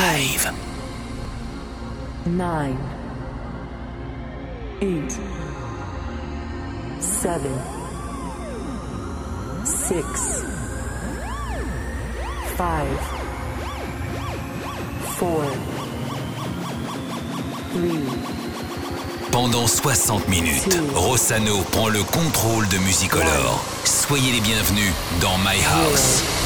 live. Nine, eight, seven, six, five, four, three. Pendant 60 minutes, Rossano prend le contrôle de Musicolor. Soyez les bienvenus dans My House.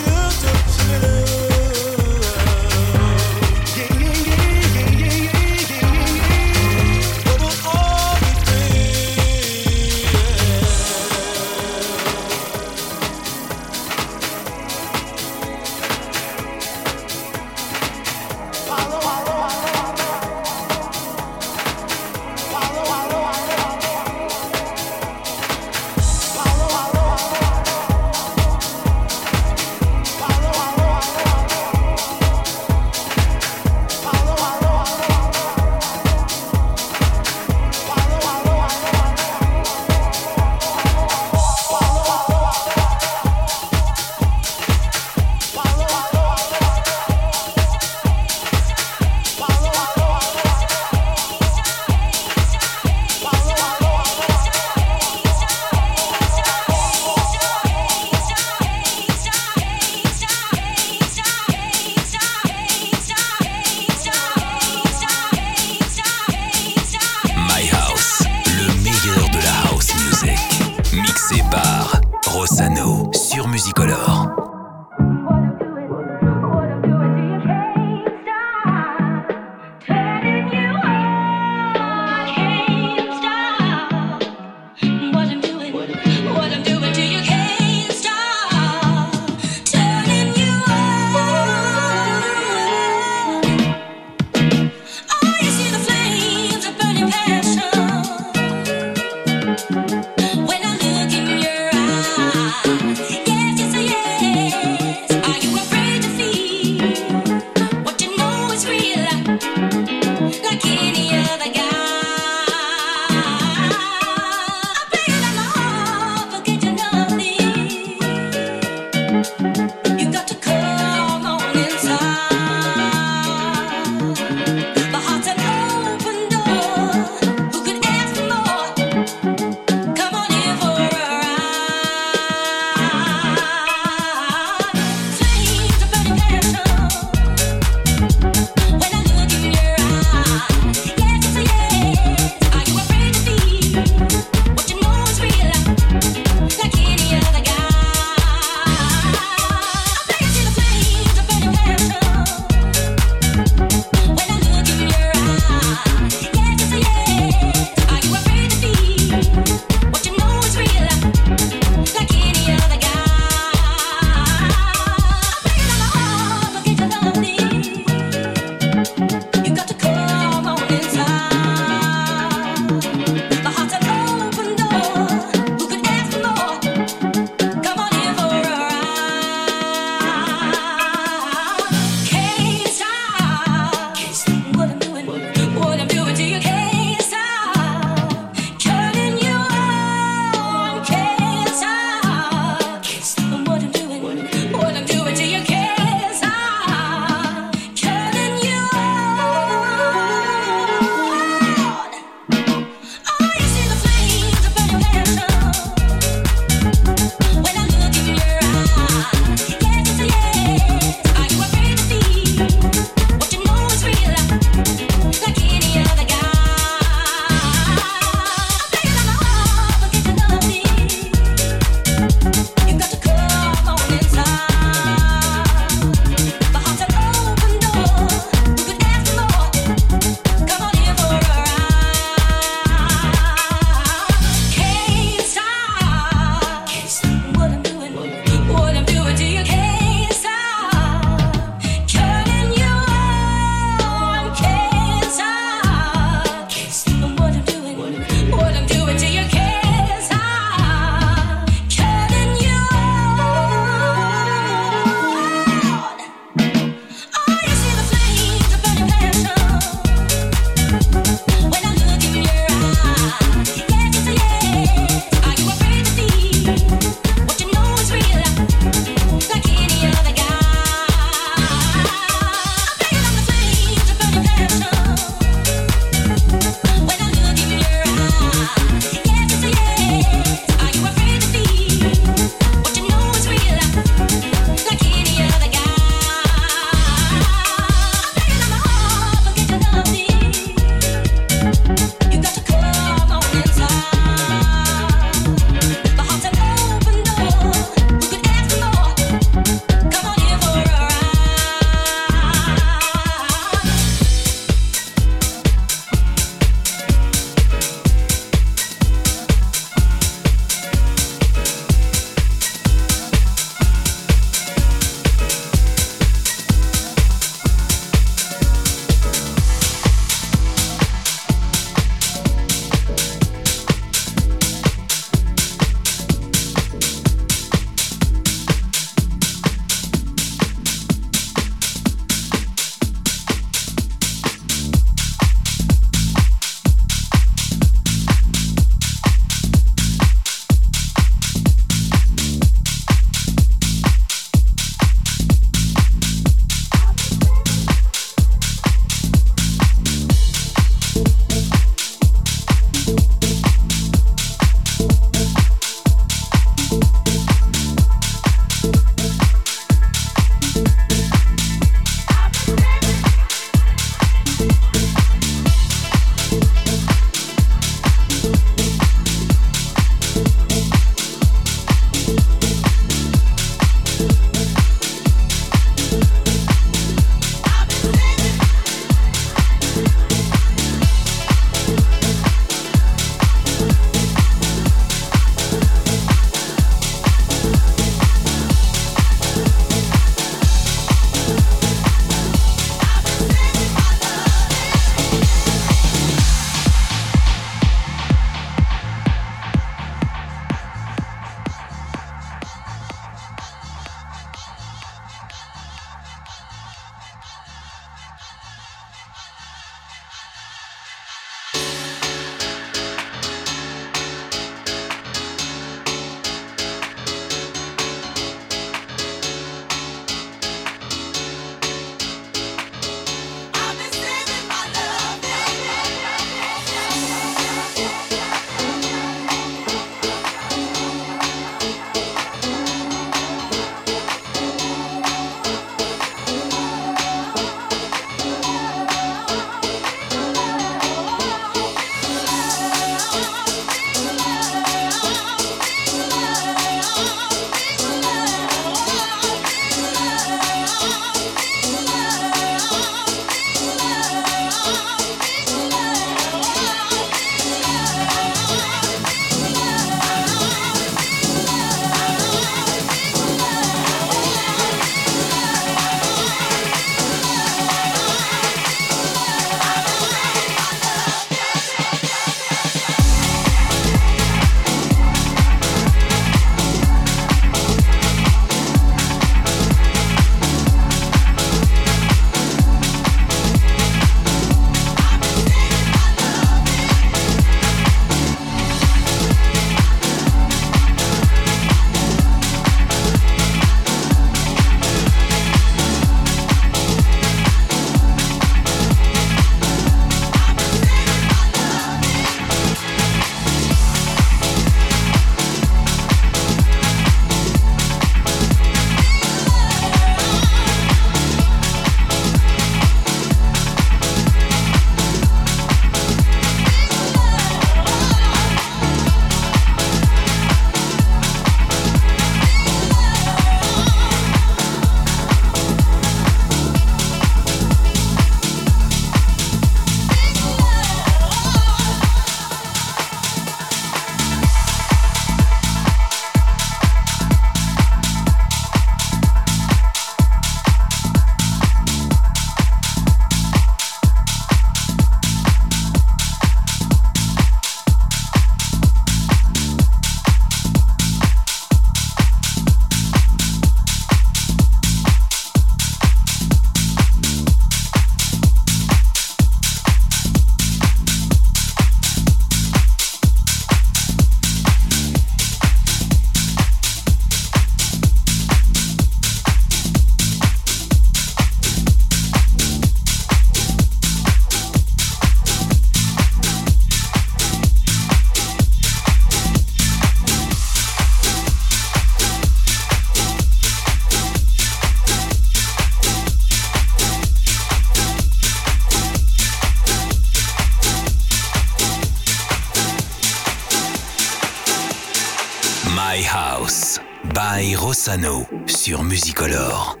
Sur Musicolor.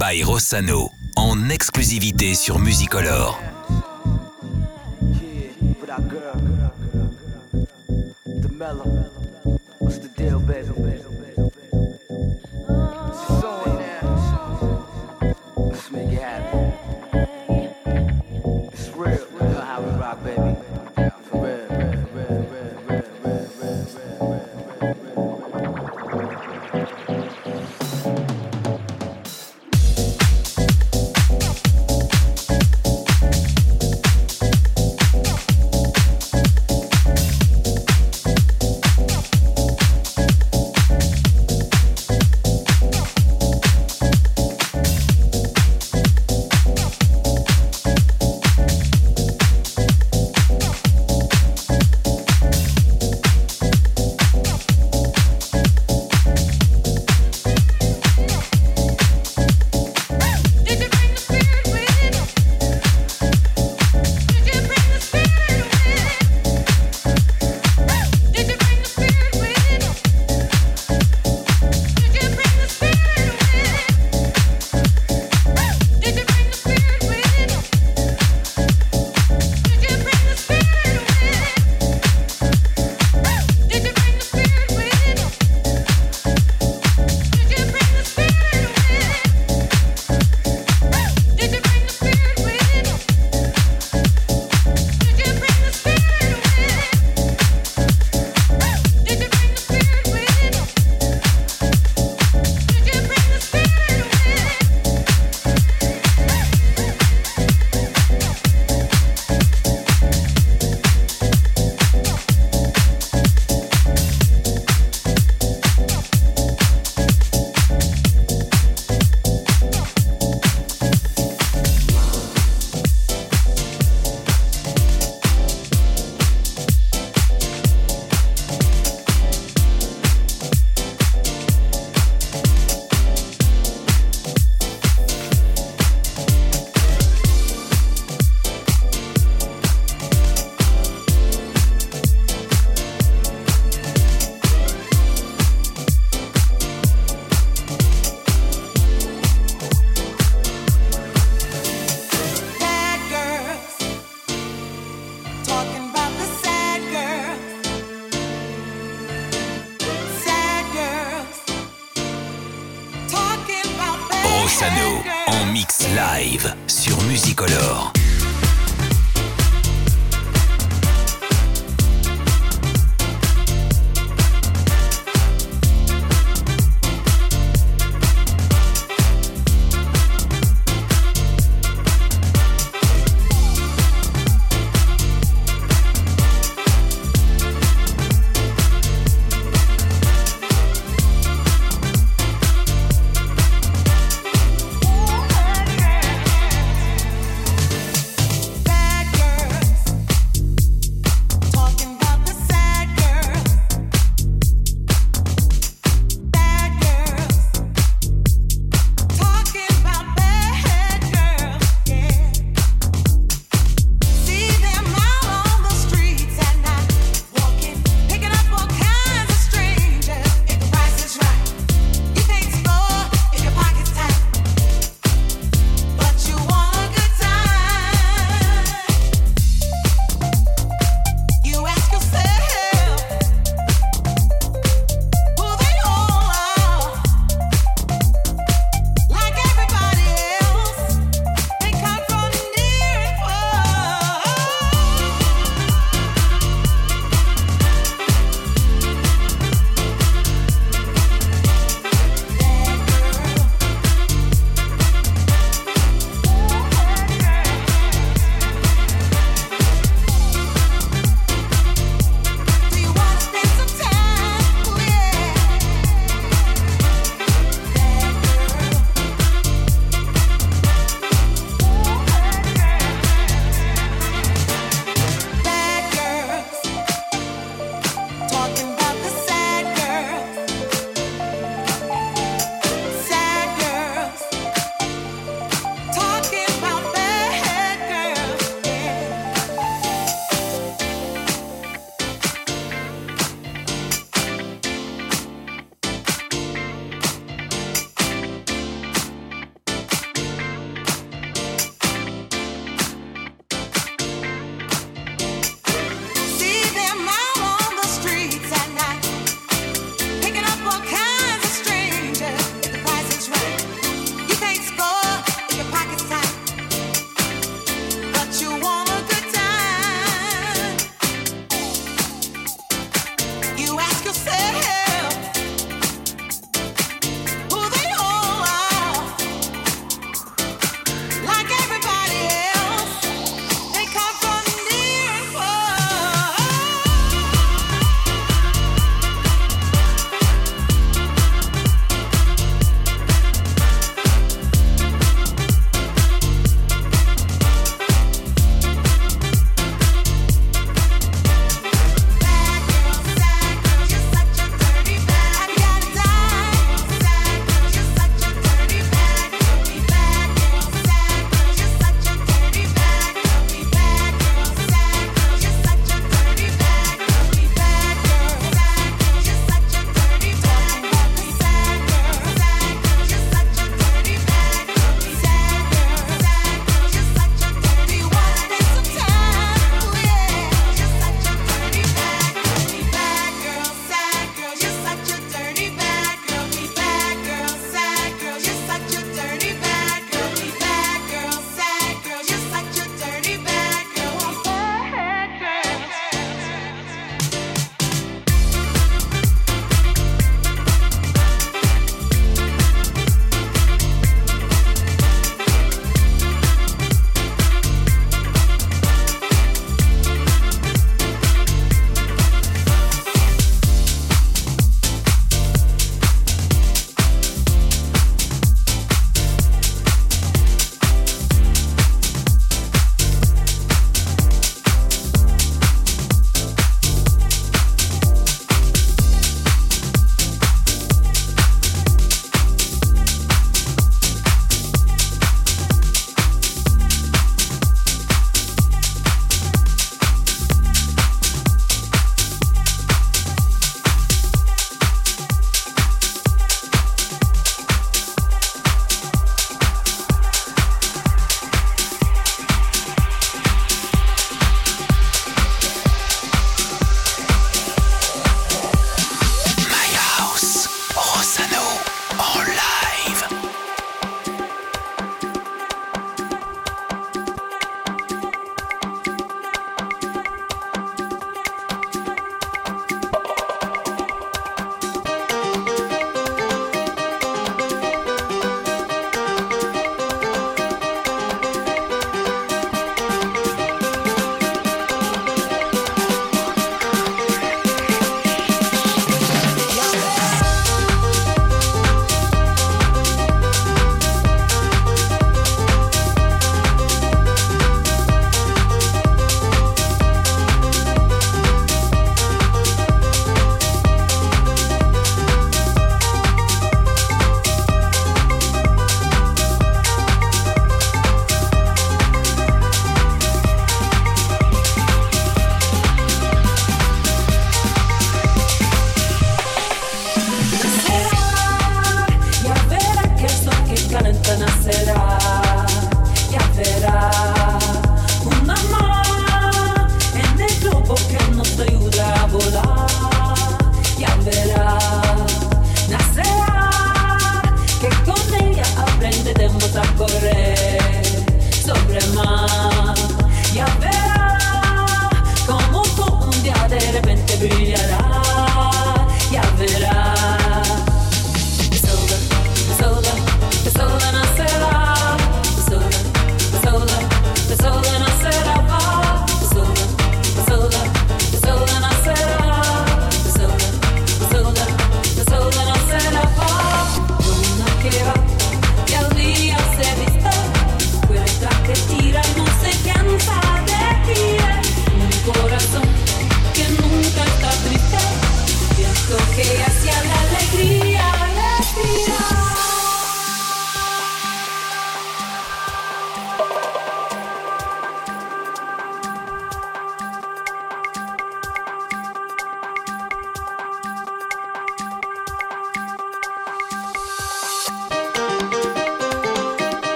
By Rossano en exclusivité sur Musicolor.